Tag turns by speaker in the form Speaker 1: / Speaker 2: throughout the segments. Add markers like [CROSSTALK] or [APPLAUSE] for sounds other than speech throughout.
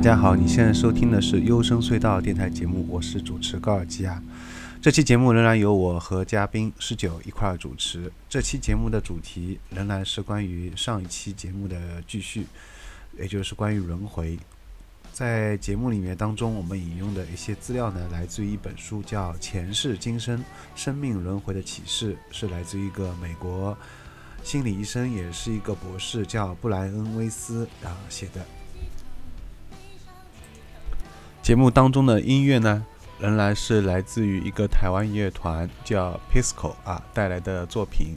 Speaker 1: 大家好，你现在收听的是优声隧道电台节目，我是主持高尔基亚。这期节目仍然由我和嘉宾十九一块儿主持。这期节目的主题仍然是关于上一期节目的继续，也就是关于轮回。在节目里面当中，我们引用的一些资料呢，来自于一本书，叫《前世今生：生命轮回的启示》，是来自一个美国心理医生，也是一个博士，叫布莱恩·威斯啊写的。节目当中的音乐呢，仍然是来自于一个台湾音乐团叫 Pisco 啊带来的作品。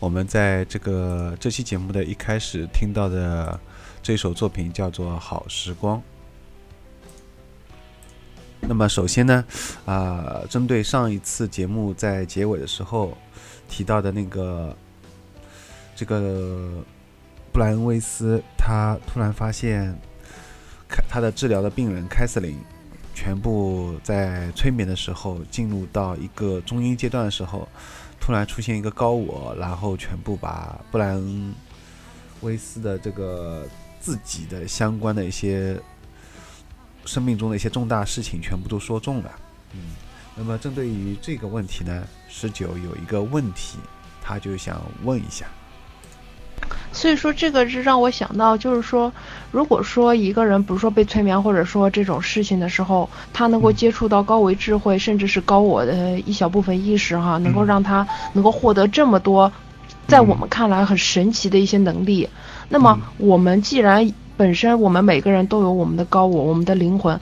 Speaker 1: 我们在这个这期节目的一开始听到的这首作品叫做《好时光》。那么首先呢，啊，针对上一次节目在结尾的时候提到的那个这个布莱恩·威斯，他突然发现。他的治疗的病人凯瑟琳，全部在催眠的时候进入到一个中阴阶段的时候，突然出现一个高我，然后全部把布莱恩威斯的这个自己的相关的一些生命中的一些重大事情全部都说中了。嗯，那么针对于这个问题呢，十九有一个问题，他就想问一下。
Speaker 2: 所以说，这个是让我想到，就是说，如果说一个人，比如说被催眠，或者说这种事情的时候，他能够接触到高维智慧，甚至是高我的一小部分意识，哈，能够让他能够获得这么多，在我们看来很神奇的一些能力。那么，我们既然本身我们每个人都有我们的高我，我们的灵魂，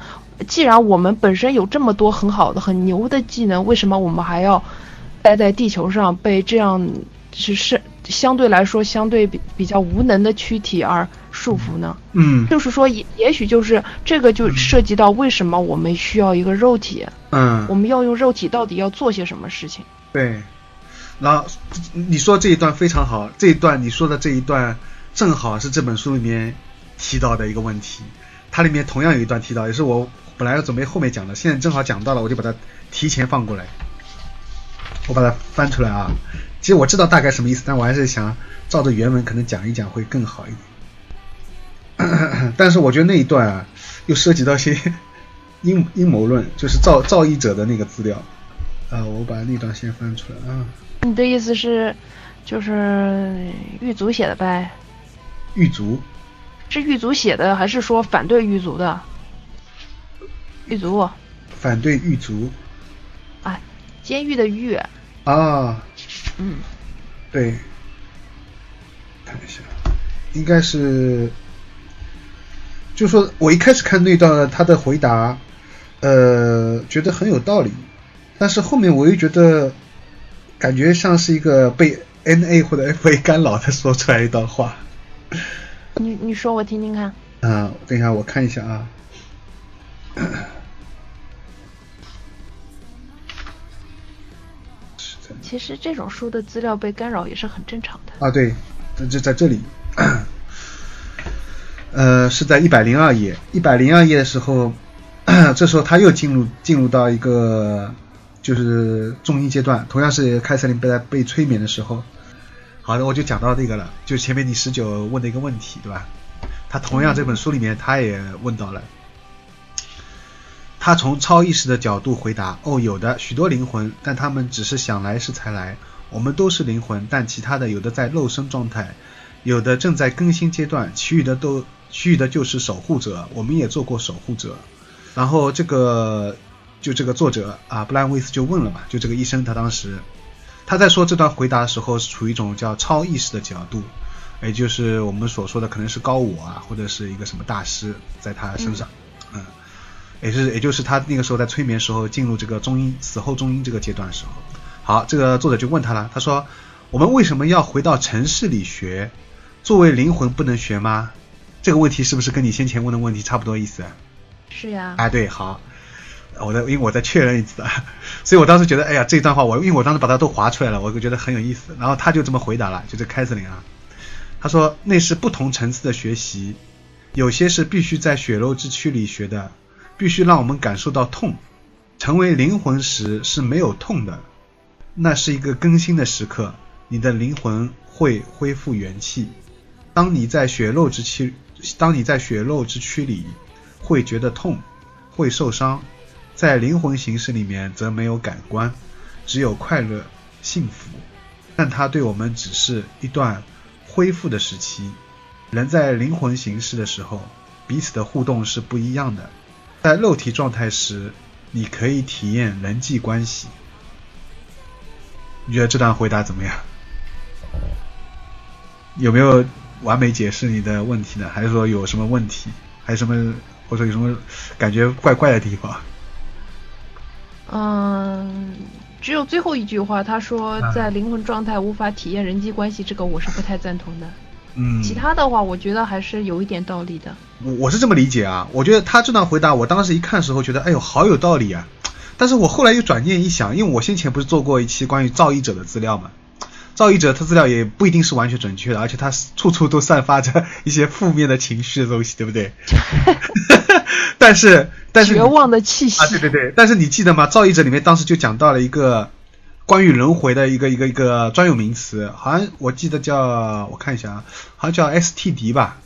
Speaker 2: 既然我们本身有这么多很好的、很牛的技能，为什么我们还要待在地球上被这样是是？相对来说，相对比比较无能的躯体而束缚呢？
Speaker 3: 嗯，
Speaker 2: 就是说，也也许就是这个就涉及到为什么我们需要一个肉体？
Speaker 3: 嗯，
Speaker 2: 我们要用肉体到底要做些什么事情？
Speaker 3: 对，然后你说这一段非常好，这一段你说的这一段正好是这本书里面提到的一个问题，它里面同样有一段提到，也是我本来要准备后面讲的，现在正好讲到了，我就把它提前放过来，我把它翻出来啊。其实我知道大概什么意思，但我还是想照着原文可能讲一讲会更好一点。[CLEARS THROAT] 但是我觉得那一段啊，又涉及到些 [LAUGHS] 阴阴谋论，就是造造诣者的那个资料啊。我把那段先翻出来啊。
Speaker 2: 你的意思是，就是狱卒写的呗？
Speaker 3: 狱卒
Speaker 2: 是狱卒写的，还是说反对狱卒的？狱卒。
Speaker 3: 反对狱卒。
Speaker 2: 啊，监狱的狱。
Speaker 3: 啊。
Speaker 2: 嗯，
Speaker 3: 对，看一下，应该是，就说我一开始看那段他的回答，呃，觉得很有道理，但是后面我又觉得，感觉像是一个被 N A 或者 F A 干扰的说出来一段话。
Speaker 2: 你你说我听听看。
Speaker 3: 啊，等一下我看一下啊。
Speaker 2: 其实这种书的资料被干扰也是很正常的
Speaker 3: 啊。对，就在这里，呃，是在一百零二页，一百零二页的时候，这时候他又进入进入到一个就是中医阶段，同样是凯瑟琳被被催眠的时候。好的，我就讲到这个了，就前面你十九问的一个问题，对吧？他同样这本书里面他也问到了。他从超意识的角度回答：“哦，有的许多灵魂，但他们只是想来时才来。我们都是灵魂，但其他的有的在肉身状态，有的正在更新阶段，其余的都，其余的就是守护者。我们也做过守护者。然后这个，就这个作者啊，布兰威斯就问了嘛，就这个医生，他当时他在说这段回答的时候，是处于一种叫超意识的角度，也就是我们所说的可能是高我啊，或者是一个什么大师在他身上，”也是，也就是他那个时候在催眠时候进入这个中阴死后中阴这个阶段的时候，好，这个作者就问他了，他说：“我们为什么要回到城市里学？作为灵魂不能学吗？”这个问题是不是跟你先前问的问题差不多意思？
Speaker 2: 是呀。
Speaker 3: 哎，对，好，我在因为我在确认一次，[LAUGHS] 所以我当时觉得，哎呀，这段话我因为我当时把它都划出来了，我就觉得很有意思。然后他就这么回答了，就这凯瑟琳啊，他说那是不同层次的学习，有些是必须在血肉之躯里学的。必须让我们感受到痛，成为灵魂时是没有痛的，那是一个更新的时刻，你的灵魂会恢复元气。当你在血肉之躯，当你在血肉之躯里会觉得痛，会受伤。在灵魂形式里面则没有感官，只有快乐、幸福。但它对我们只是一段恢复的时期。人在灵魂形式的时候，彼此的互动是不一样的。在肉体状态时，你可以体验人际关系。你觉得这段回答怎么样？有没有完美解释你的问题呢？还是说有什么问题？还有什么或者有什么感觉怪怪的地方？
Speaker 2: 嗯，只有最后一句话，他说在灵魂状态无法体验人际关系，这个我是不太赞同的。
Speaker 3: 嗯，
Speaker 2: 其他的话，我觉得还是有一点道理的。
Speaker 3: 我我是这么理解啊，我觉得他这段回答，我当时一看的时候觉得，哎呦，好有道理啊。但是我后来又转念一想，因为我先前不是做过一期关于造诣者的资料嘛，造诣者他资料也不一定是完全准确的，而且他处处都散发着一些负面的情绪的东西，对不对？[LAUGHS] 但是但是
Speaker 2: 绝望的气息
Speaker 3: 啊，对对对。但是你记得吗？造诣者里面当时就讲到了一个关于轮回的一个一个一个专有名词，好像我记得叫我看一下啊，好像叫 STD 吧。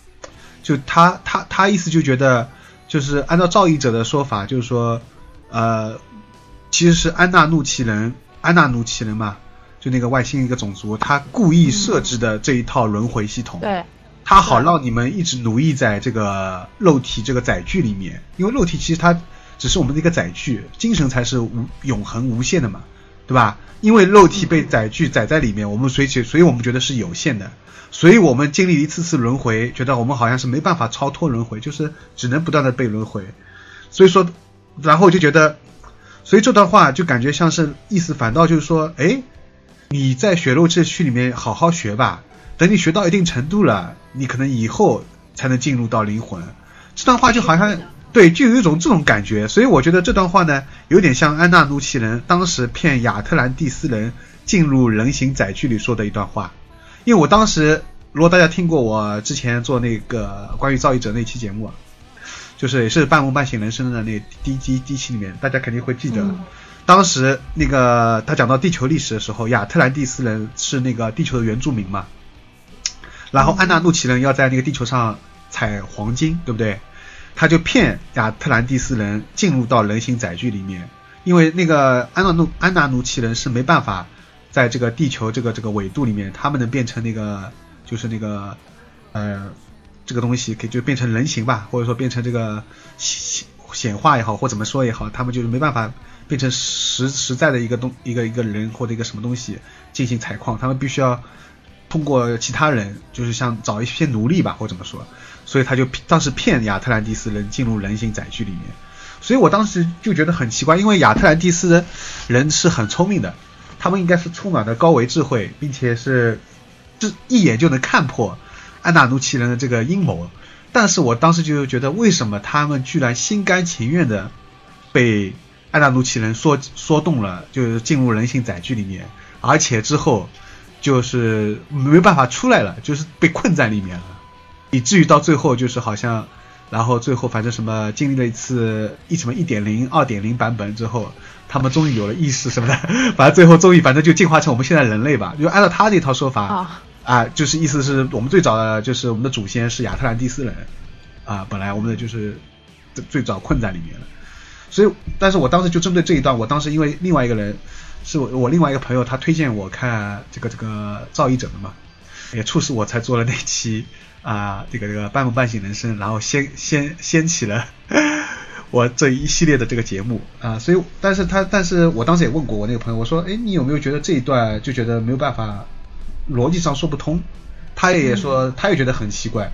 Speaker 3: 就他他他意思就觉得，就是按照造诣者的说法，就是说，呃，其实是安娜怒奇人，安娜怒奇人嘛，就那个外星一个种族，他故意设置的这一套轮回系统，
Speaker 2: 对，
Speaker 3: 他好让你们一直奴役在这个肉体这个载具里面，因为肉体其实它只是我们的一个载具，精神才是无永恒无限的嘛，对吧？因为肉体被载具载在里面，我们所以所以我们觉得是有限的。所以我们经历一次次轮回，觉得我们好像是没办法超脱轮回，就是只能不断的被轮回。所以说，然后就觉得，所以这段话就感觉像是意思，反倒就是说，哎，你在血肉之躯里面好好学吧，等你学到一定程度了，你可能以后才能进入到灵魂。这段话就好像对，就有一种这种感觉。所以我觉得这段话呢，有点像安娜努奇人当时骗亚特兰蒂斯人进入人形载具里说的一段话。因为我当时，如果大家听过我之前做那个关于造诣者那期节目啊，就是也是半梦半醒人生的那第一第一期里面，大家肯定会记得，当时那个他讲到地球历史的时候，亚特兰蒂斯人是那个地球的原住民嘛，然后安纳怒奇人要在那个地球上采黄金，对不对？他就骗亚特兰蒂斯人进入到人形载具里面，因为那个安纳怒安纳努奇人是没办法。在这个地球这个这个纬度里面，他们能变成那个就是那个呃这个东西，可以就变成人形吧，或者说变成这个显显化也好，或怎么说也好，他们就是没办法变成实实在的一个东一个一个人或者一个什么东西进行采矿，他们必须要通过其他人，就是像找一些奴隶吧，或怎么说，所以他就当时骗亚特兰蒂斯人进入人形载具里面，所以我当时就觉得很奇怪，因为亚特兰蒂斯人人是很聪明的。他们应该是充满了高维智慧，并且是，就一眼就能看破安纳努奇人的这个阴谋。但是我当时就觉得，为什么他们居然心甘情愿的被安纳努奇人说说动了，就是进入人形载具里面，而且之后就是没办法出来了，就是被困在里面了，以至于到最后就是好像，然后最后反正什么经历了一次一什么一点零、二点零版本之后。他们终于有了意识什么的，反正最后终于反正就进化成我们现在人类吧。就按照他这套说法啊，就是意思是我们最早的就是我们的祖先是亚特兰蒂斯人啊，本来我们的就是最早困在里面了。所以，但是我当时就针对这一段，我当时因为另外一个人是我我另外一个朋友，他推荐我看这个这个造诣者的嘛，也促使我才做了那期啊这个这个半梦半醒人生，然后掀掀掀起了。[LAUGHS] 我这一系列的这个节目啊，所以，但是他，但是我当时也问过我那个朋友，我说，哎，你有没有觉得这一段就觉得没有办法，逻辑上说不通？他也说，他也觉得很奇怪。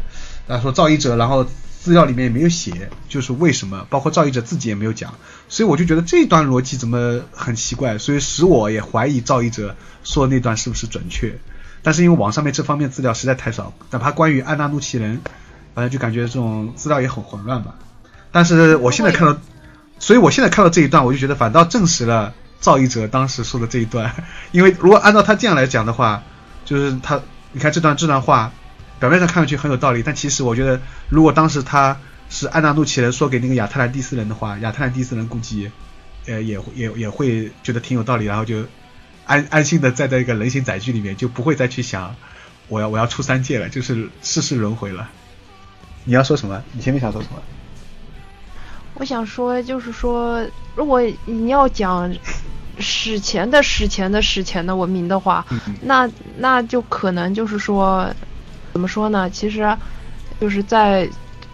Speaker 3: 他说造一者，然后资料里面也没有写，就是为什么，包括造一者自己也没有讲，所以我就觉得这段逻辑怎么很奇怪，所以使我也怀疑造一者说那段是不是准确。但是因为网上面这方面资料实在太少，哪怕关于安纳努奇人，反正就感觉这种资料也很混乱吧。但是我现在看到，所以我现在看到这一段，我就觉得反倒证实了造诣者当时说的这一段。[LAUGHS] 因为如果按照他这样来讲的话，就是他，你看这段这段话，表面上看上去很有道理，但其实我觉得，如果当时他是安纳怒奇人说给那个亚特兰蒂斯人的话，亚特兰蒂斯人估计，呃，也也也会觉得挺有道理，然后就安安心的在这个人形载具里面，就不会再去想我要我要出三界了，就是世世轮回了。你要说什么？你前面想说什么？
Speaker 2: 我想说，就是说，如果你要讲史前的史前的史前的文明的话，那那就可能就是说，怎么说呢？其实，就是在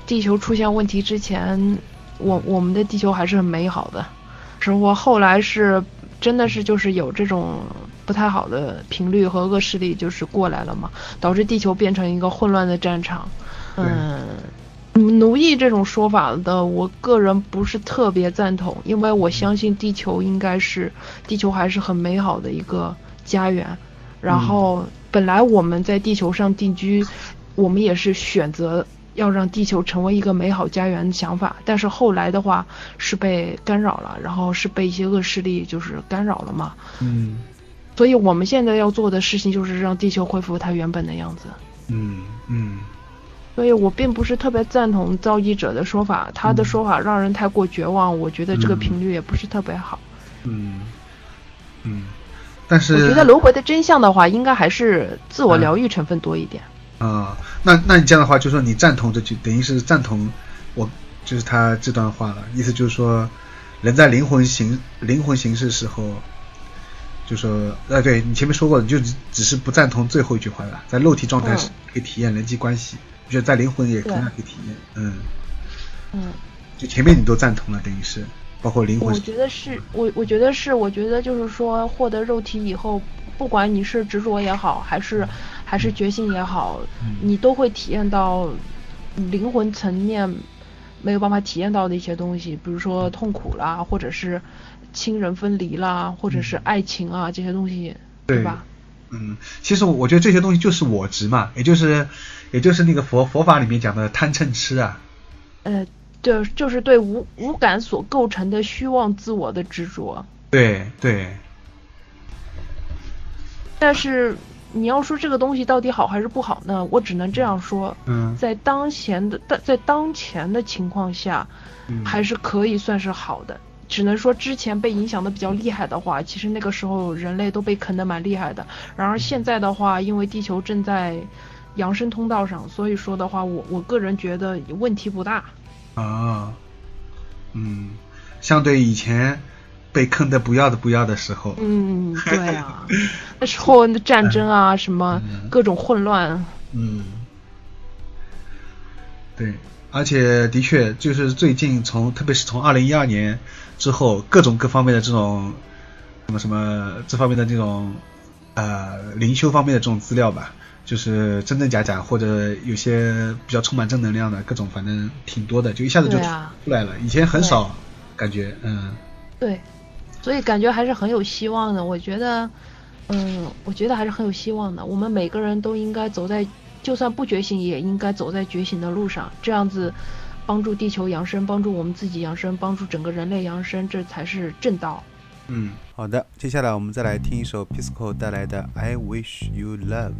Speaker 2: 地球出现问题之前，我我们的地球还是很美好的。只不过后来是真的是就是有这种不太好的频率和恶势力就是过来了嘛，导致地球变成一个混乱的战场。嗯。奴役这种说法的，我个人不是特别赞同，因为我相信地球应该是地球还是很美好的一个家园。然后本来我们在地球上定居，我们也是选择要让地球成为一个美好家园的想法。但是后来的话是被干扰了，然后是被一些恶势力就是干扰了嘛。
Speaker 3: 嗯。
Speaker 2: 所以我们现在要做的事情就是让地球恢复它原本的样子。
Speaker 3: 嗯嗯。
Speaker 2: 所以我并不是特别赞同造诣者的说法，他的说法让人太过绝望，我觉得这个频率也不是特别好。
Speaker 3: 嗯嗯，但是
Speaker 2: 我觉得轮回的真相的话，应该还是自我疗愈成分多一点。
Speaker 3: 啊，那那你这样的话，就说你赞同这句，等于是赞同我就是他这段话了，意思就是说，人在灵魂形灵魂形式时候，就说，呃，对你前面说过你，就只是不赞同最后一句话了，在肉体状态是可以体验人际关系。觉得在灵魂也同样可以体验，嗯，
Speaker 2: 嗯，
Speaker 3: 就前面你都赞同了，等于是包括灵魂。
Speaker 2: 我觉得是，我我觉得是，我觉得就是说，获得肉体以后，不管你是执着也好，还是还是觉醒也好，你都会体验到灵魂层面没有办法体验到的一些东西，比如说痛苦啦，或者是亲人分离啦，或者是爱情啊这些东西，对吧？
Speaker 3: 嗯，其实我觉得这些东西就是我执嘛，也就是，也就是那个佛佛法里面讲的贪嗔痴啊。
Speaker 2: 呃，就，就是对无无感所构成的虚妄自我的执着。
Speaker 3: 对对。
Speaker 2: 但是你要说这个东西到底好还是不好呢？我只能这样说。
Speaker 3: 嗯。
Speaker 2: 在当前的在当前的情况下，还是可以算是好的。只能说之前被影响的比较厉害的话，其实那个时候人类都被啃得蛮厉害的。然而现在的话，因为地球正在扬升通道上，所以说的话，我我个人觉得问题不大。
Speaker 3: 啊，嗯，相对以前被坑的不要的不要的时候。
Speaker 2: 嗯，对啊，那时候战争啊，什么各种混乱。
Speaker 3: 嗯，对。而且的确，就是最近从，特别是从二零一二年之后，各种各方面的这种什么什么这方面的这种呃灵修方面的这种资料吧，就是真真假假或者有些比较充满正能量的各种，反正挺多的，就一下子就出来了。以前很少，感觉嗯。
Speaker 2: 对，所以感觉还是很有希望的。我觉得，嗯，我觉得还是很有希望的。我们每个人都应该走在。就算不觉醒，也应该走在觉醒的路上，这样子帮助地球扬升，帮助我们自己扬升，帮助整个人类扬升，这才是正道。
Speaker 1: 嗯，好的，接下来我们再来听一首 Pisco 带来的《I Wish You Love》。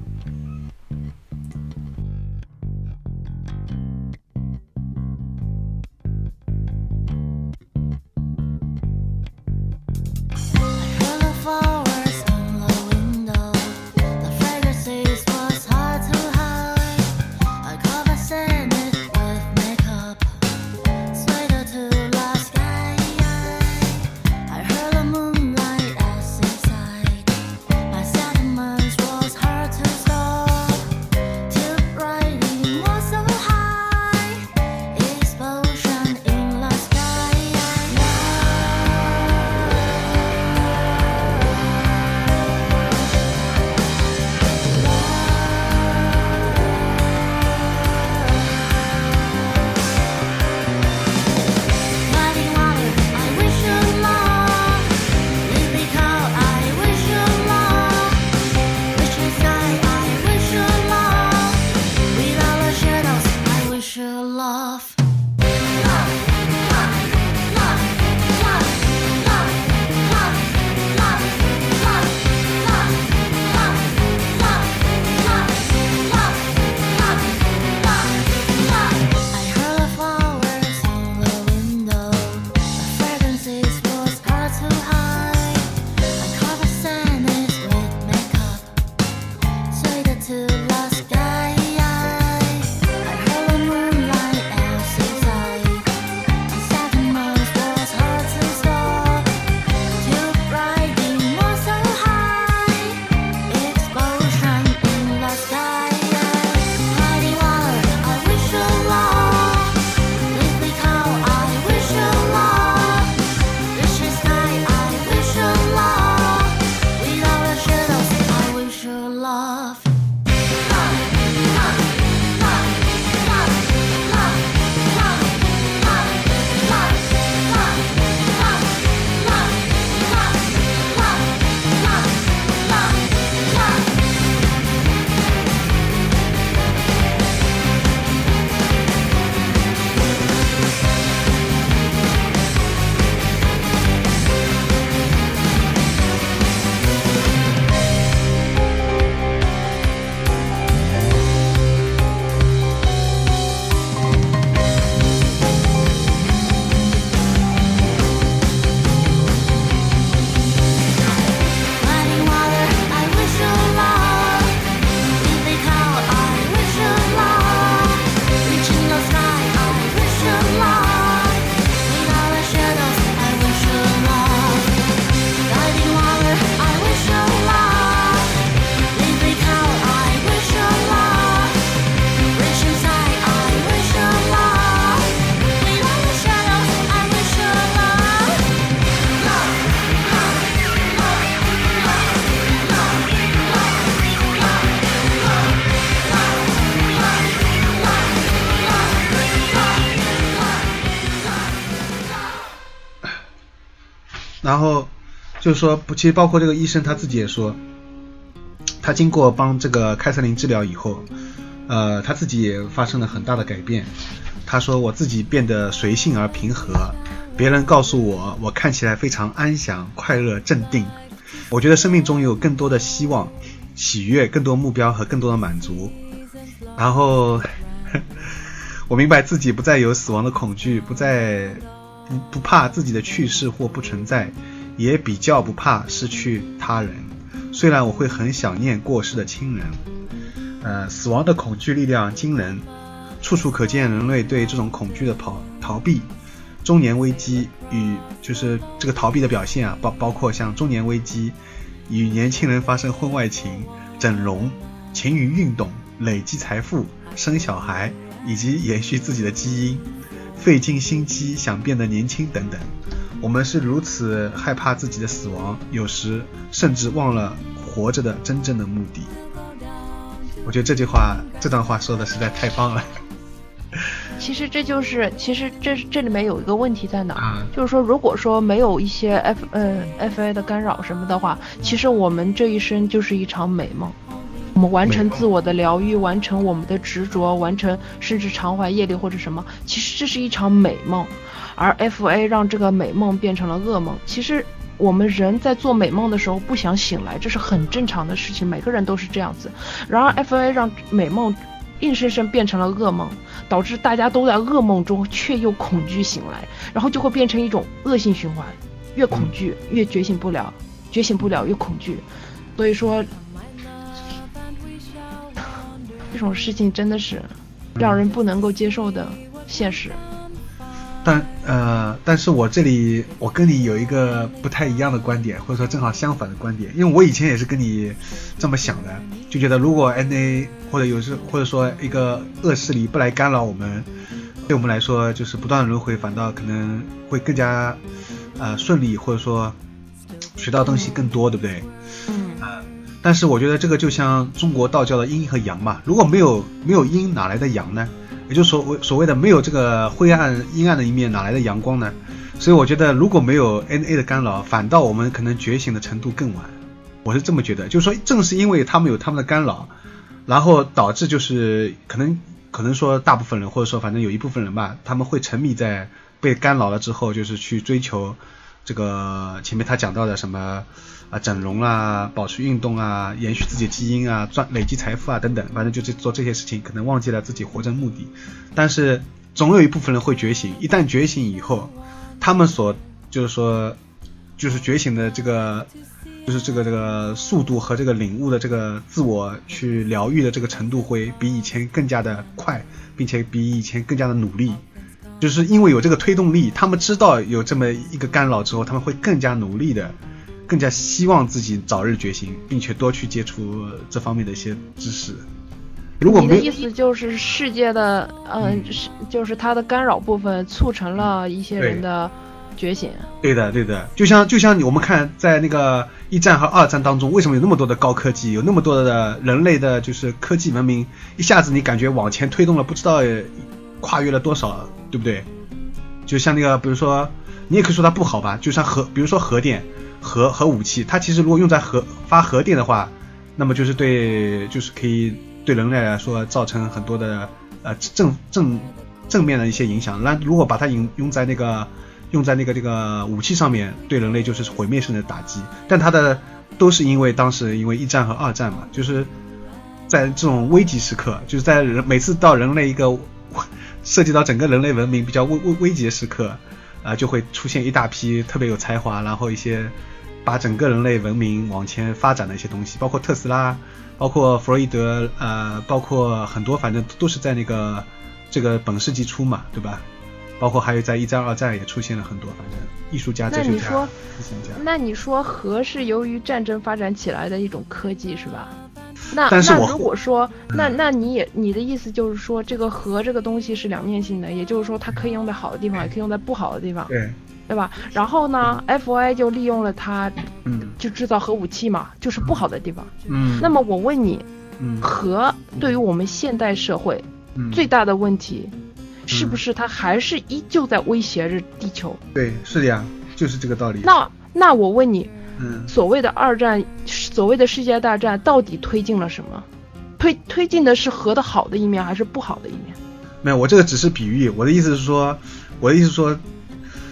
Speaker 3: 就是说，不，其实包括这个医生他自己也说，他经过帮这个凯瑟琳治疗以后，呃，他自己也发生了很大的改变。他说我自己变得随性而平和，别人告诉我我看起来非常安详、快乐、镇定。我觉得生命中有更多的希望、喜悦、更多目标和更多的满足。然后 [LAUGHS] 我明白自己不再有死亡的恐惧，不再不不怕自己的去世或不存在，也比较不怕失去他人。虽然我会很想念过世的亲人，呃，死亡的恐惧力量惊人。处处可见人类对这种恐惧的逃逃避，中年危机与就是这个逃避的表现啊，包包括像中年危机，与年轻人发生婚外情、整容、勤于运动、累积财富、生小孩以及延续自己的基因，费尽心机想变得年轻等等。我们是如此害怕自己的死亡，有时甚至忘了活着的真正的目的。我觉得这句话，这段话说的实在太棒了。[LAUGHS]
Speaker 2: 其实这就是，其实这这里面有一个问题在哪？
Speaker 3: 啊
Speaker 2: 就是说，如果说没有一些 F 呃 FA 的干扰什么的话，其实我们这一生就是一场美梦。我们完成自我的疗愈，完成我们的执着，完成甚至偿还业力或者什么，其实这是一场美梦。而 FA 让这个美梦变成了噩梦。其实我们人在做美梦的时候不想醒来，这是很正常的事情，每个人都是这样子。然而 FA 让美梦硬生生变成了噩梦，导致大家都在噩梦中却又恐惧醒来，然后就会变成一种恶性循环，越恐惧越觉醒不了，觉醒不了越恐惧。所以说，[LAUGHS] 这种事情真的是让人不能够接受的现实。
Speaker 3: 但呃，但是我这里我跟你有一个不太一样的观点，或者说正好相反的观点，因为我以前也是跟你这么想的，就觉得如果 NA 或者有时或者说一个恶势力不来干扰我们，对我们来说就是不断的轮回，反倒可能会更加呃顺利，或者说学到东西更多，对不对？
Speaker 2: 嗯
Speaker 3: 呃，但是我觉得这个就像中国道教的阴和阳嘛，如果没有没有阴，哪来的阳呢？也就所谓所谓的没有这个灰暗阴暗的一面，哪来的阳光呢？所以我觉得如果没有 N A 的干扰，反倒我们可能觉醒的程度更晚。我是这么觉得，就是说正是因为他们有他们的干扰，然后导致就是可能可能说大部分人或者说反正有一部分人吧，他们会沉迷在被干扰了之后，就是去追求这个前面他讲到的什么啊整容啊、保持运动啊、延续自己的基因啊、赚累积财富啊等等，反正就是做这些事情，可能忘记了自己活着的目的。但是总有一部分人会觉醒，一旦觉醒以后，他们所就是说就是觉醒的这个就是这个这个速度和这个领悟的这个自我去疗愈的这个程度会比以前更加的快，并且比以前更加的努力。就是因为有这个推动力，他们知道有这么一个干扰之后，他们会更加努力的，更加希望自己早日觉醒，并且多去接触这方面的一些知识。如果没有
Speaker 2: 你的意思就是世界的，嗯，是就是它的干扰部分促成了一些人的觉醒。
Speaker 3: 对的，对的，就像就像我们看在那个一战和二战当中，为什么有那么多的高科技，有那么多的人类的就是科技文明，一下子你感觉往前推动了，不知道跨越了多少，对不对？就像那个，比如说，你也可以说它不好吧，就像核，比如说核电、核核武器，它其实如果用在核发核电的话，那么就是对，就是可以对人类来说造成很多的呃正正正面的一些影响。那如果把它用用在那个用在那个这个武器上面，对人类就是毁灭性的打击。但它的都是因为当时因为一战和二战嘛，就是在这种危急时刻，就是在人每次到人类一个涉及到整个人类文明比较危危危急的时刻，啊、就会出现一大批特别有才华，然后一些把整个人类文明往前发展的一些东西，包括特斯拉，包括弗洛伊德，呃，包括很多，反正都是在那个这个本世纪初嘛，对吧？包括还有在一战、二战也出现了很多，反正艺术家、哲学家、
Speaker 2: 那你说
Speaker 3: 思想家。
Speaker 2: 那你说核是由于战争发展起来的一种科技是吧？那
Speaker 3: 但是我
Speaker 2: 那如果说，那那你也你的意思就是说，这个核这个东西是两面性的，也就是说它可以用在好的地方，也可以用在不好的地方，
Speaker 3: 对，
Speaker 2: 对吧？然后呢，FOI 就利用了它，
Speaker 3: 嗯
Speaker 2: 就制造核武器嘛，就是不好的地方。
Speaker 3: 嗯，
Speaker 2: 那么我问你，
Speaker 3: 嗯
Speaker 2: 核对于我们现代社会
Speaker 3: 嗯
Speaker 2: 最大的问题，是不是它还是依旧在威胁着地球？
Speaker 3: 对是的呀，就是这个道理。
Speaker 2: 那那我问你，
Speaker 3: 嗯，
Speaker 2: 所谓的二战，所谓的世界大战，到底推进了什么？推推进的是核的好的一面，还是不好的一面？
Speaker 3: 没有，我这个只是比喻。我的意思是说，我的意思是说，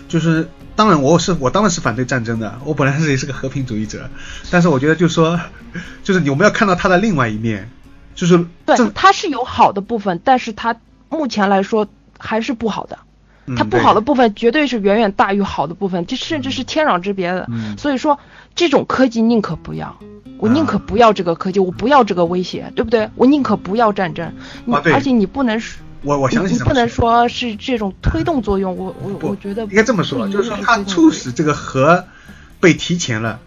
Speaker 3: 就是当然我是我当然是反对战争的，我本来是也是个和平主义者，但是我觉得就是说，就是你我们要看到它的另外一面，就是
Speaker 2: 对
Speaker 3: 正，
Speaker 2: 它是有好的部分，但是它目前来说还是不好的。
Speaker 3: 嗯
Speaker 2: 它不好的部分绝对是远远大于好的部分，这甚至是天壤之别的。
Speaker 3: 嗯
Speaker 2: 所以说，这种科技宁可不要，我宁可
Speaker 3: 啊
Speaker 2: 不要这个科技，我不要这个威胁，对不对？我宁可不要战争。而且你不能说，
Speaker 3: 我我相
Speaker 2: 信你不能
Speaker 3: 说。
Speaker 2: 是这种推动作用，我我我觉得
Speaker 3: 应该这么说，就是说它促使这个核被提前了。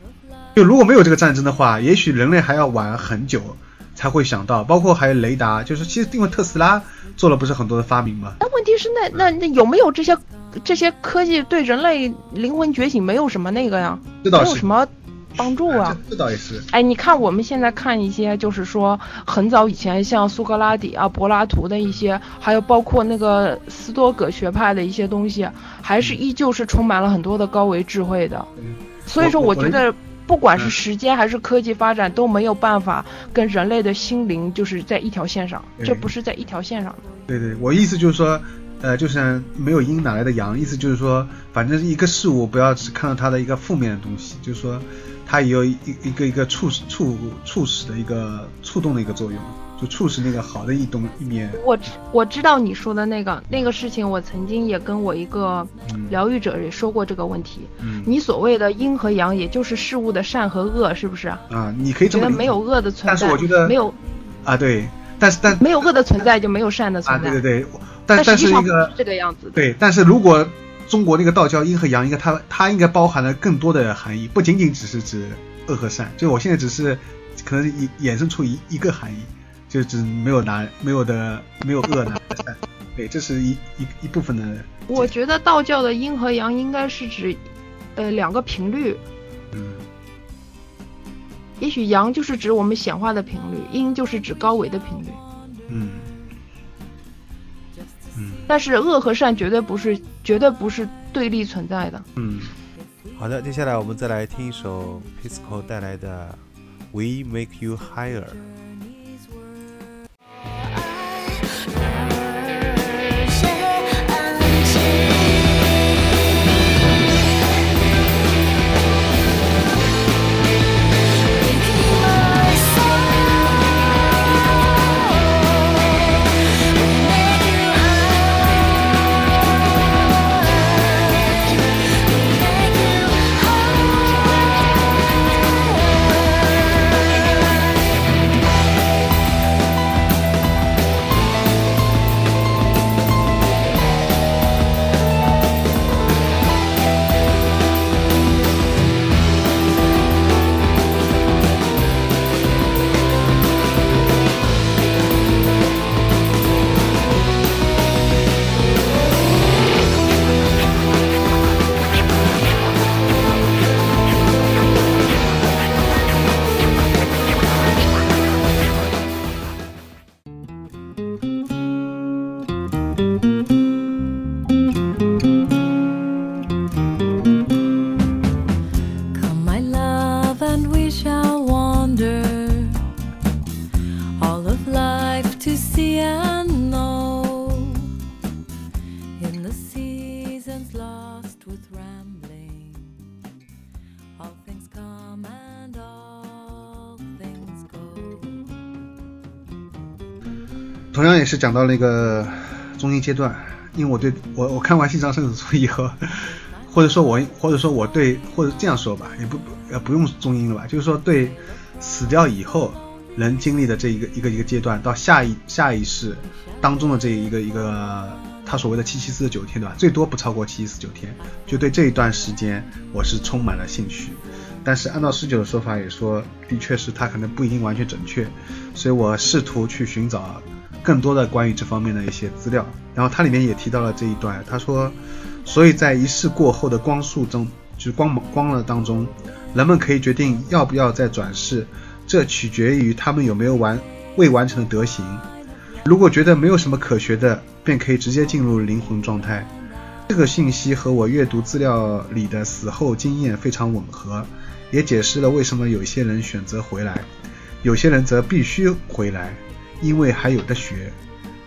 Speaker 3: 就如果没有这个战争的话，也许人类还要晚很久才会想到，包括还有雷达，就是其实因为特斯拉做了不是很多的发明吗，
Speaker 2: 那问题是，那那那有没有这些这些科技对人类灵魂觉醒没有什么那个呀？
Speaker 3: 这倒是
Speaker 2: 没有什么帮助啊？
Speaker 3: 这这倒也是。
Speaker 2: 哎，你看我们现在看一些，就是说很早以前像苏格拉底啊、柏拉图的一些，还有包括那个斯多葛学派的一些东西，还是依旧是充满了很多的高维智慧的。
Speaker 3: 嗯
Speaker 2: 所以说，
Speaker 3: 我
Speaker 2: 觉得不管是
Speaker 3: 嗯。
Speaker 2: 时间还是科技发展，都没有办法跟人类的心灵就是在一条线上，这不是在一条线上的。
Speaker 3: 对对，我意思就是说，呃，就是没有阴哪来的阳，意思就是说，反正一个事物不要只看到它的一个负面的东西，就是说，它也有一一个一个促使促促使的一个触动的一个作用，就促使那个好的一东一面。
Speaker 2: 我知我知道你说的那个那个事情，我曾经也跟我一个
Speaker 3: 嗯
Speaker 2: 疗愈者也说过这个问题。
Speaker 3: 嗯
Speaker 2: 你所谓的阴和阳，也就是事物的善和恶，是不是？
Speaker 3: 啊，你可以这么
Speaker 2: 觉得没有恶的存在，
Speaker 3: 但是我觉得
Speaker 2: 没有
Speaker 3: 啊，对，但是但
Speaker 2: 没有恶的存在就没有善的
Speaker 3: 啊，
Speaker 2: 存在。
Speaker 3: 对对对，但但是一个
Speaker 2: 是这个样子。
Speaker 3: 对，但是如果中国那个道教阴和阳，应该它它应该包含了更多的含义，不仅仅只是指恶和善。就我现在只是可能衍衍生出一一个含义，就只没有拿没有的没有恶拿的善。对，这是一一一部分的。
Speaker 2: 我觉得道教的阴和阳应该是指，呃，两个频率。
Speaker 3: 嗯
Speaker 2: 也许阳就是指我们显化的频率，阴就是指高维的频率。
Speaker 3: 嗯嗯
Speaker 2: 但是恶和善绝对不是绝对不是对立存在的。
Speaker 3: 嗯，
Speaker 1: 好的，接下来我们再来听一首 Pisco 带来的《We Make You Higher》。
Speaker 3: 讲到那个中医阶段，因为我对我我看完《心上圣子书》以后，[LAUGHS] 或者说我或者说我对或者这样说吧，也不呃不用中医了吧，就是说对死掉以后人经历的这一个一个一个阶段，到下一下一世当中的这一个一个他所谓的七七四十九天对吧？最多不超过七七四十九天，就对这一段时间我是充满了兴趣。但是按照十九的说法也说，的确是他可能不一定完全准确，所以我试图去寻找更多的关于这方面的一些资料。然后它里面也提到了这一段，他说，所以在一世过后的光速中，就是光芒光了当中，人们可以决定要不要再转世，这取决于他们有没有完未完成的德行。如果觉得没有什么可学的，便可以直接进入灵魂状态。这个信息和我阅读资料里的死后经验非常吻合，也解释了为什么有些人选择回来，有些人则必须回来，因为还有的学。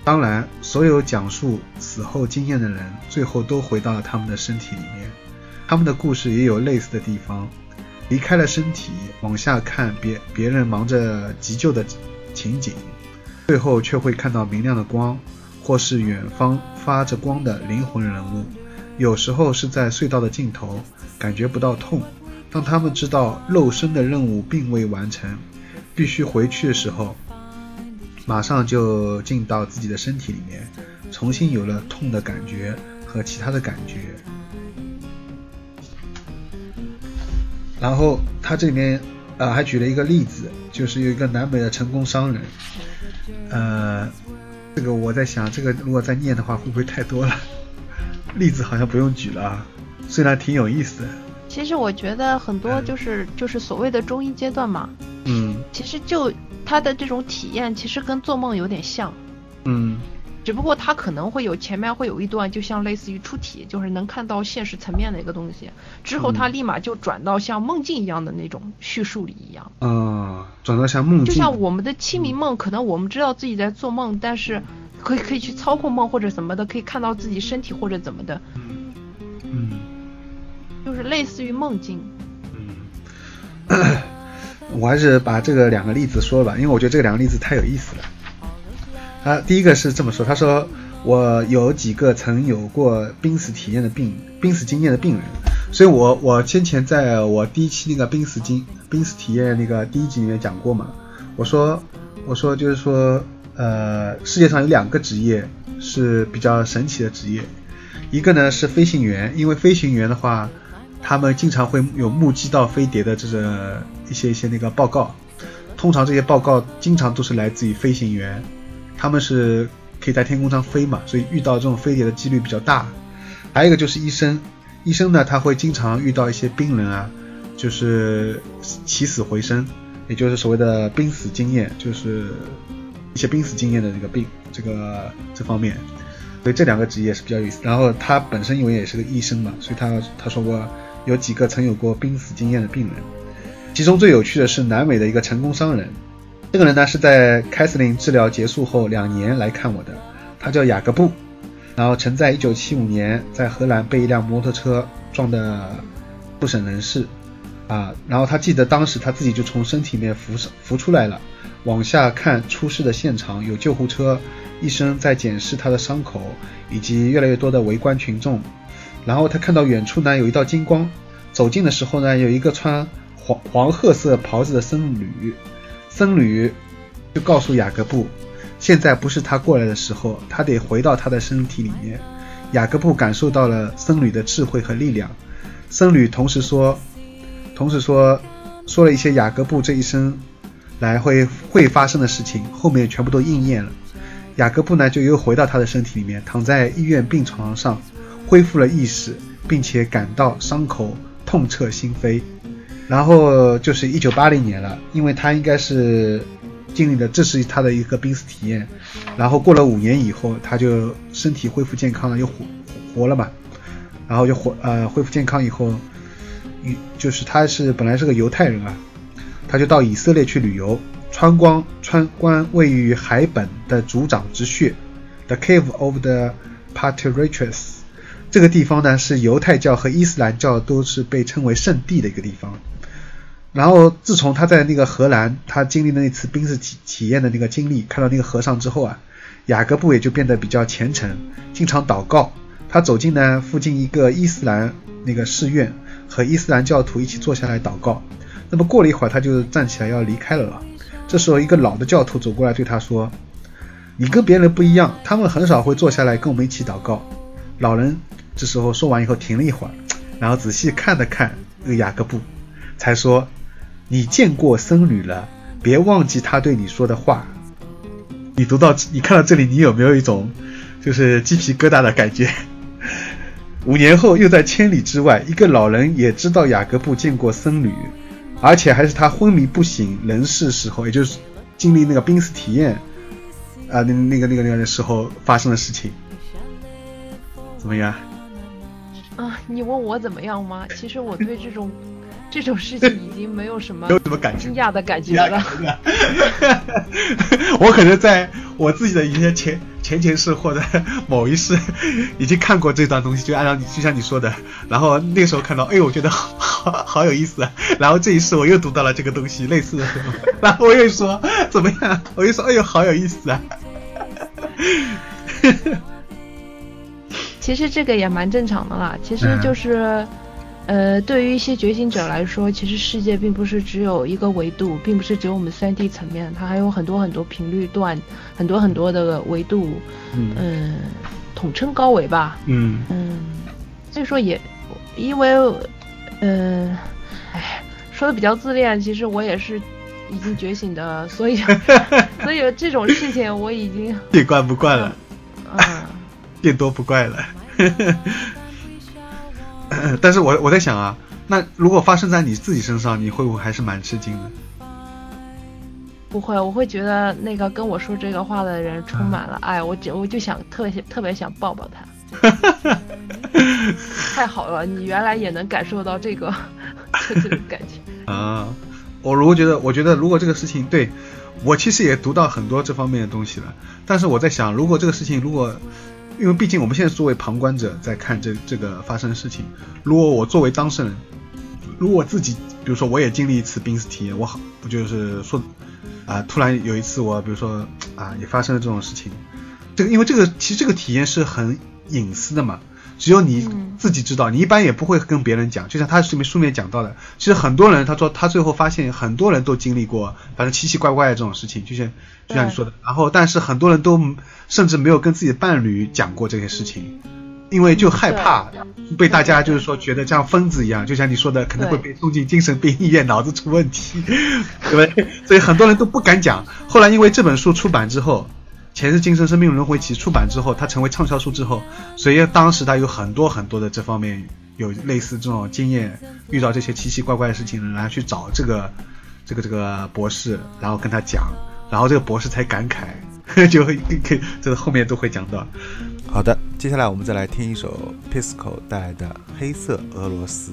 Speaker 3: 当然，所有讲述死后经验的人，最后都回到了他们的身体里面。他们的故事也有类似的地方，离开了身体，往下看别别人忙着急救的情景，最后却会看到明亮的光，或是远方发着光的灵魂人物。有时候是在隧道的尽头，感觉不到痛。当他们知道肉身的任务并未完成，必须回去的时候，马上就进到自己的身体里面，重新有了痛的感觉和其他的感觉。然后他这里面呃还举了一个例子，就是有一个南美的成功商人，呃，这个我在想，这个如果再念的话，会不会太多了？[LAUGHS] 例子好像不用举了啊，虽然挺有意思的。
Speaker 2: 其实我觉得很多就是就是所谓的中医阶段嘛，
Speaker 3: 嗯
Speaker 2: 其实就他的这种体验，其实跟做梦有点像，
Speaker 3: 嗯。
Speaker 2: 只不过他可能会有前面会有一段，就像类似于出体，就是能看到现实层面的一个东西，之后他
Speaker 3: 嗯
Speaker 2: 立马就转到像梦境一样的那种叙述里一样。
Speaker 3: 啊，转到像梦境。
Speaker 2: 就，像我们的清明梦，可能我们知道自己在做梦，但是可以可以去操控梦或者什么的，可以看到自己身体或者怎么的，
Speaker 3: 嗯。
Speaker 2: 就是类似于梦境。
Speaker 3: 嗯，我还是把这个两个例子说了吧，因为我觉得这两个例子太有意思了。他第一个是这么说，他说我有几个曾有过濒死体验的病、濒死经验的病人，所以我我先前在我第一期那个濒死经濒死体验那个第一集里面讲过嘛，我说我说就是说呃世界上有两个职业是比较神奇的职业，一个呢是飞行员，因为飞行员的话，他们经常会有目击到飞碟的这个一些一些那个报告，通常这些报告经常都是来自于飞行员，他们是可以在天空上飞嘛，所以遇到这种飞碟的几率比较大。还有一个就是医生，医生呢他会经常遇到一些病人啊，就是起死回生，也就是所谓的濒死经验，就是一些濒死经验的这个病，这个这方面。所以这两个职业是比较有意思。然后他本身因为也是个医生嘛，所以他他说过有几个曾有过濒死经验的病人，其中最有趣的是南美的一个成功商人。这个人呢是在凯瑟琳治疗结束后两年来看我的，他叫雅各布，然后曾在1975年在荷兰被一辆摩托车撞得不省人事，啊，然后他记得当时他自己就从身体里面浮浮出来了，往下看出事的现场，有救护车，医生在检视他的伤口，以及越来越多的围观群众。然后他看到远处呢有一道金光，走近的时候呢有一个穿黄黄褐色袍子的僧侣，僧侣就告诉雅各布，现在不是他过来的时候，他得回到他的身体里面。雅各布感受到了僧侣的智慧和力量。僧侣同时说，同时说说了一些雅各布这一生来会会发生的事情，后面全部都应验了。雅各布呢就又回到他的身体里面，躺在医院病床上，恢复了意识，并且感到伤口痛彻心扉。然后就是一九八零年了，因为他应该是经历了这是他的一个濒死体验，然后过了五年以后，他就身体恢复健康了，又活活了嘛，然后就活呃恢复健康以后，就是他是本来是个犹太人啊，他就到以色列去旅游，穿光穿观位于海本的族长之穴，The Cave of the Patriarches。这个地方呢是犹太教和伊斯兰教都是被称为圣地的一个地方。然后自从他在那个荷兰，他经历了那次濒死体体验的那个经历，看到那个和尚之后啊，雅各布也就变得比较虔诚，经常祷告。他走进呢附近一个伊斯兰那个寺院，和伊斯兰教徒一起坐下来祷告。那么过了一会儿，他就站起来要离开了了。这时候，一个老的教徒走过来对他说：“你跟别人不一样，他们很少会坐下来跟我们一起祷告。”老人这时候说完以后停了一会儿，然后仔细看了看那个雅各布，才说：“你见过僧侣了，别忘记他对你说的话。”你读到你看到这里，你有没有一种就是鸡皮疙瘩的感觉？五年后，又在千里之外，一个老人也知道雅各布见过僧侣，而且还是他昏迷不醒人事时候，也就是经历那个濒死体验啊、那那个那个那个时候发生的事情。怎么样？
Speaker 2: 啊，你问我怎么样吗？其实我对这种这种事情已经没有什么
Speaker 3: 没有什么感觉
Speaker 2: 惊讶的感觉了。[LAUGHS]
Speaker 3: 我可能在我自己的一些前前前世或者 [LAUGHS] 某一世已经看过这段东西，就按照你就像你说的，然后那时候看到，哎，我觉得好好好有意思啊。然后这一世我又读到了这个东西，类似的，[LAUGHS] 然后我又说怎么样？我又说，哎呦，好有意思啊。
Speaker 2: 其实这个也蛮正常的啦。其实就是，呃，对于一些觉醒者来说，其实世界并不是只有一个维度，并不是只有我们三 D 层面，它还有很多很多频率段，很多很多的维度，
Speaker 3: 嗯
Speaker 2: 嗯，统称高维吧，
Speaker 3: 嗯
Speaker 2: 嗯，所以说也，因为，嗯、哎，说的比较自恋，其实我也是已经觉醒的，所以，[LAUGHS] 所以这种事情我已经，[LAUGHS]
Speaker 3: 见惯不惯了，
Speaker 2: 嗯。[LAUGHS]
Speaker 3: 见多不怪了。[CLEARS THROAT] 但是我我在想啊，那如果发生在你自己身上，你会不会还是蛮吃惊的？
Speaker 2: 不会，我会觉得那个跟我说这个话的人充满了爱，我就我就想特别特别想抱抱他。[LAUGHS] 太好了，你原来也能感受到这个 [LAUGHS] 这种感情。
Speaker 3: 啊，我如果觉得，我觉得如果这个事情对我其实也读到很多这方面的东西了，但是我在想，如果这个事情如果因为毕竟我们现在作为旁观者在看这这个发生的事情，如果我作为当事人，如果我自己，比如说我也经历一次濒死体验，我好不就是说啊、突然有一次我比如说啊也发生了这种事情，这个因为这个其实这个体验是很隐私的嘛，只有你自己知道，你一般也不会跟别人讲。就像他书面书面讲到的，其实很多人他说他最后发现很多人都经历过，反正奇奇怪怪的这种事情，就像就像你说的，然后但是很多人都甚至没有跟自己的伴侣讲过这些事情。因为就害怕被大家就是说觉得像疯子一样，就像你说的，可能会被送进精神病医院，脑子出问题，对不对？[LAUGHS] 所以很多人都不敢讲。后来因为这本书出版之后，《前世今生生命轮回集》出版之后，它成为畅销书之后，所以当时他有很多很多的这方面有类似这种经验，遇到这些奇奇怪怪的事情，然后去找这个这个这个博士，然后跟他讲，然后这个博士才感慨，[LAUGHS] 就会这个后面都会讲到。
Speaker 1: 好的，接下来我们再来听一首 Pisco 带来的《黑色俄罗斯》。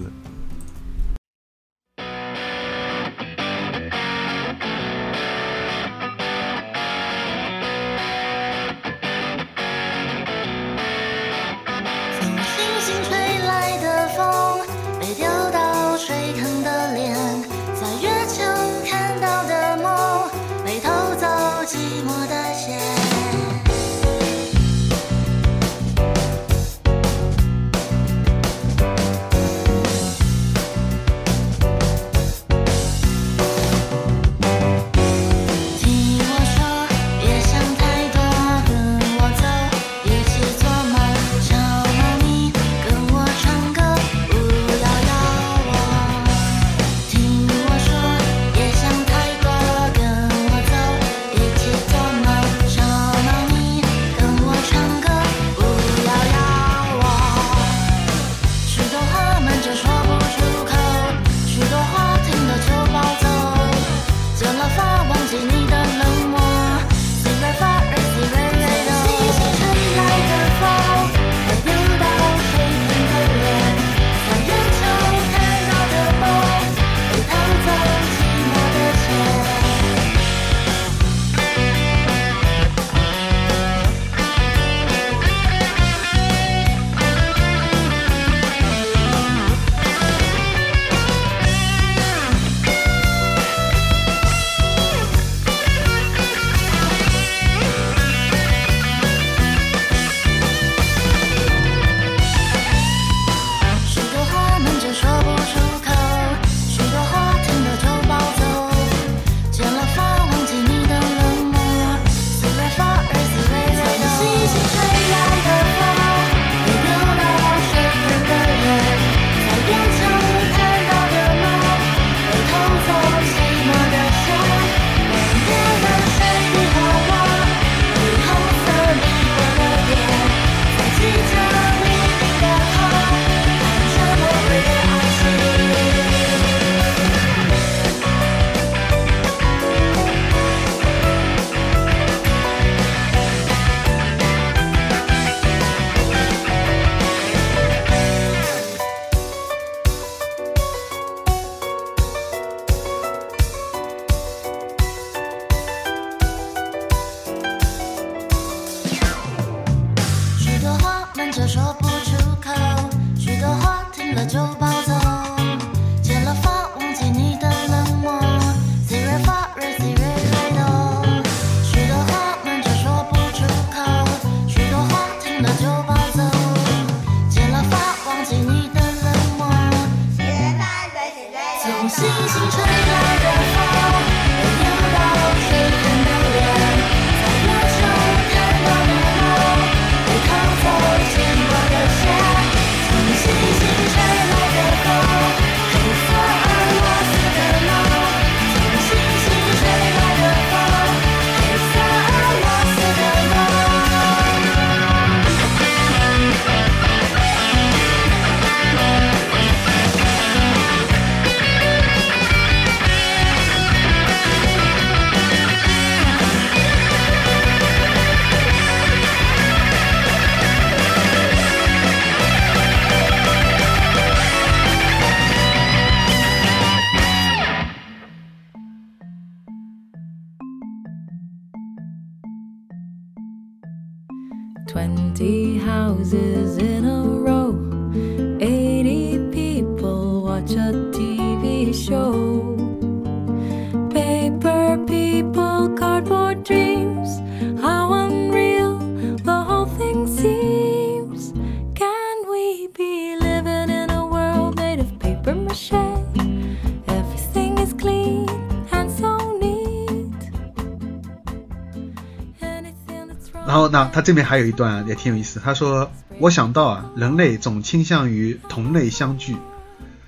Speaker 3: 这边还有一段也挺有意思，他说：“我想到啊，人类总倾向于同类相聚，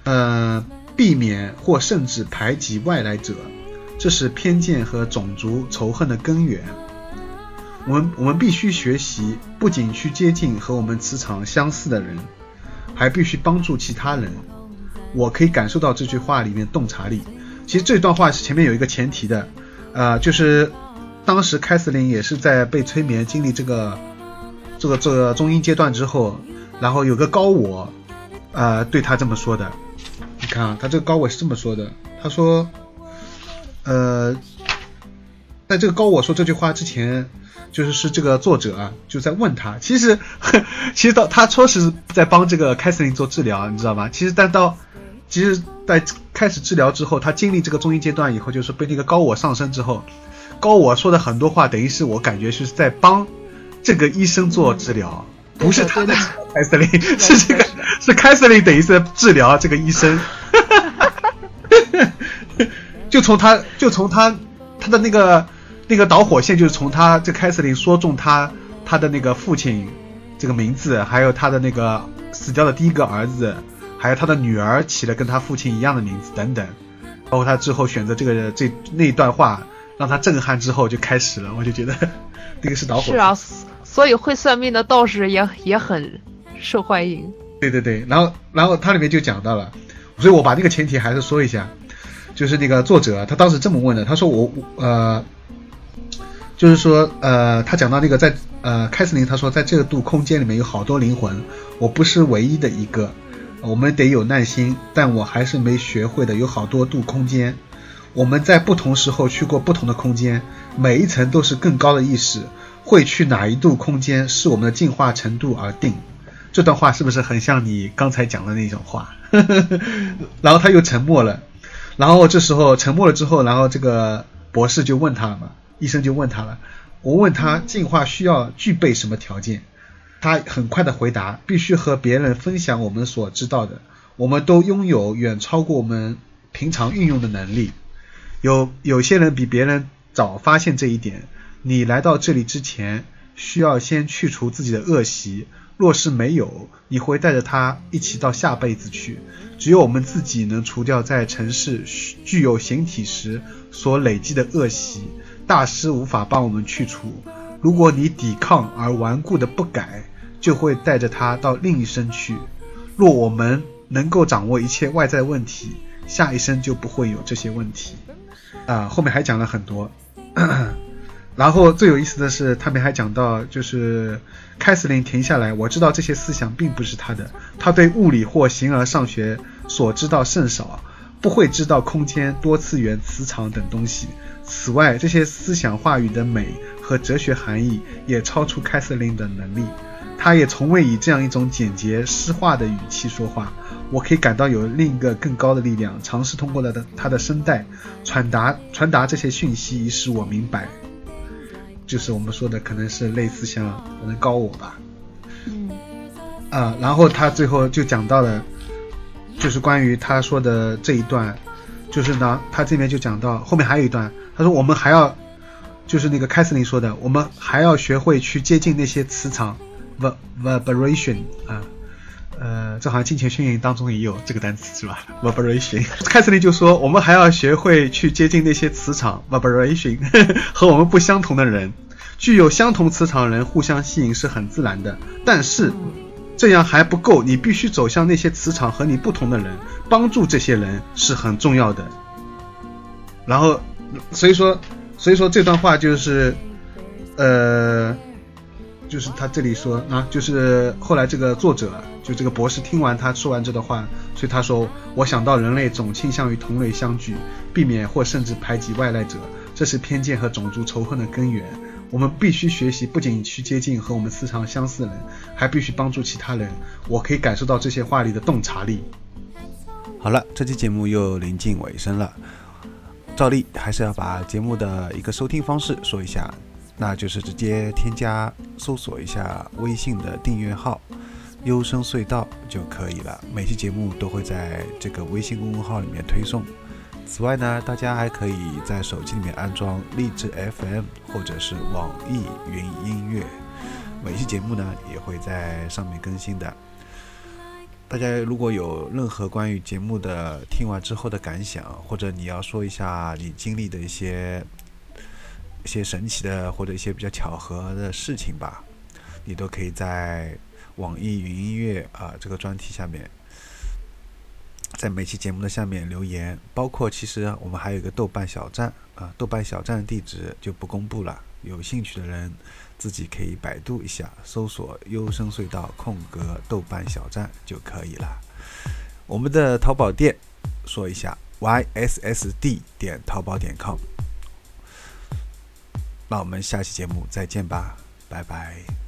Speaker 3: 呃，避免或甚至排挤外来者，这是偏见和种族仇恨的根源。我们我们必须学习，不仅去接近和我们磁场相似的人，还必须帮助其他人。我可以感受到这句话里面洞察力。其实这段话是前面有一个前提的，呃，就是当时凯瑟琳也是在被催眠经历这个这个这个中阴阶段之后，然后有个高我，呃，对他这么说的。你看啊，他这个高我是这么说的，他说，呃，在这个高我说这句话之前，就是是这个作者啊就在问他，其实 [LAUGHS] 其实到他说是在帮这个凯瑟琳做治疗，你知道吗？其实但到其实，在开始治疗之后，他经历这个中阴阶段以后，就是被那个高我上升之后，高我说的很多话，等于是我感觉是在帮这个医生做治疗，不是他的凯瑟琳，是这个 [LAUGHS] 是凯瑟琳等于是治疗这个医生，[LAUGHS] 就从他就从他他的那个那个导火线，就是从他这凯瑟琳说中他他的那个父亲这个名字，还有他的那个死掉的第一个儿子，还有他的女儿起了跟他父亲一样的名字等等，包括他之后选择这个这那一段话让他震撼之后就开始了，我就觉得 [LAUGHS] 那个是导火线。
Speaker 2: 是啊，所以会算命的道士也也很受欢迎。
Speaker 3: 对对对，然后然后它里面就讲到了，所以我把那个前提还是说一下，就是那个作者他当时这么问的，他说我我呃，就是说呃，他讲到那个在呃凯瑟琳他说在这个度空间里面有好多灵魂，我不是唯一的一个，我们得有耐心，但我还是没学会的，有好多度空间，我们在不同时候去过不同的空间，每一层都是更高的意识，会去哪一度空间是我们的进化程度而定。这段话是不是很像你刚才讲的那种话？[LAUGHS] 然后他又沉默了，然后这时候沉默了之后，然后这个博士就问他了嘛，医生就问他了，我问他进化需要具备什么条件，他很快的回答，必须和别人分享我们所知道的，我们都拥有远超过我们平常运用的能力，有有些人比别人早发现这一点，你来到这里之前，需要先去除自己的恶习。若是没有，你会带着它一起到下辈子去。只有我们自己能除掉在尘世具有形体时所累积的恶习，大师无法帮我们去除。如果你抵抗而顽固的不改，就会带着它到另一生去。若我们能够掌握一切外在问题，下一生就不会有这些问题。啊，后面还讲了很多。[CLEARS THROAT] 然后最有意思的是，他们还讲到，就是凯瑟琳停下来，我知道这些思想并不是他的，他对物理或形而上学所知道甚少，不会知道空间、多次元、磁场等东西。此外，这些思想话语的美和哲学含义也超出凯瑟琳的能力。她也从未以这样一种简洁诗化的语气说话。我可以感到有另一个更高的力量，尝试通过了的他的声带传达传达这些讯息，以使我明白。就是我们说的，可能是类似像可能高我吧。
Speaker 2: 嗯
Speaker 3: 啊，然后他最后就讲到了，就是关于他说的这一段，就是呢，他这边就讲到后面还有一段，他说我们还要，就是那个凯瑟琳说的，我们还要学会去接近那些磁场，v vibration 啊，呃，这好像《金钱宣言》当中也有这个单词是吧？[LAUGHS] vibration，凯瑟琳就说我们还要学会去接近那些磁场 vibration [LAUGHS] 和我们不相同的人。具有相同磁场的人互相吸引是很自然的，但是这样还不够，你必须走向那些磁场和你不同的人，帮助这些人是很重要的。然后，所以说，所以说这段话就是，呃，就是他这里说啊，就是后来这个作者就这个博士听完他说完这段话，所以他说，我想到人类总倾向于同类相聚，避免或甚至排挤外来者，这是偏见和种族仇恨的根源。我们必须学习，不仅去接近和我们磁场相似的人，还必须帮助其他人。我可以感受到这些话里的洞察力。
Speaker 1: 好了，这期节目又临近尾声了，照例还是要把节目的一个收听方式说一下，那就是直接添加搜索一下微信的订阅号“优声隧道”就可以了。每期节目都会在这个微信公众号里面推送。此外呢，大家还可以在手机里面安装荔枝 FM 或者是网易云音乐，每期节目呢也会在上面更新的。大家如果有任何关于节目的听完之后的感想，或者你要说一下你经历的一些一些神奇的或者一些比较巧合的事情吧，你都可以在网易云音乐啊、这个专题下面，在每期节目的下面留言。包括其实我们还有一个豆瓣小站啊、豆瓣小站的地址就不公布了，有兴趣的人自己可以百度一下，搜索“优声隧道”空格豆瓣小站就可以了。我们的淘宝店说一下：yssd 点淘宝点 com。那我们下期节目再见吧，拜拜。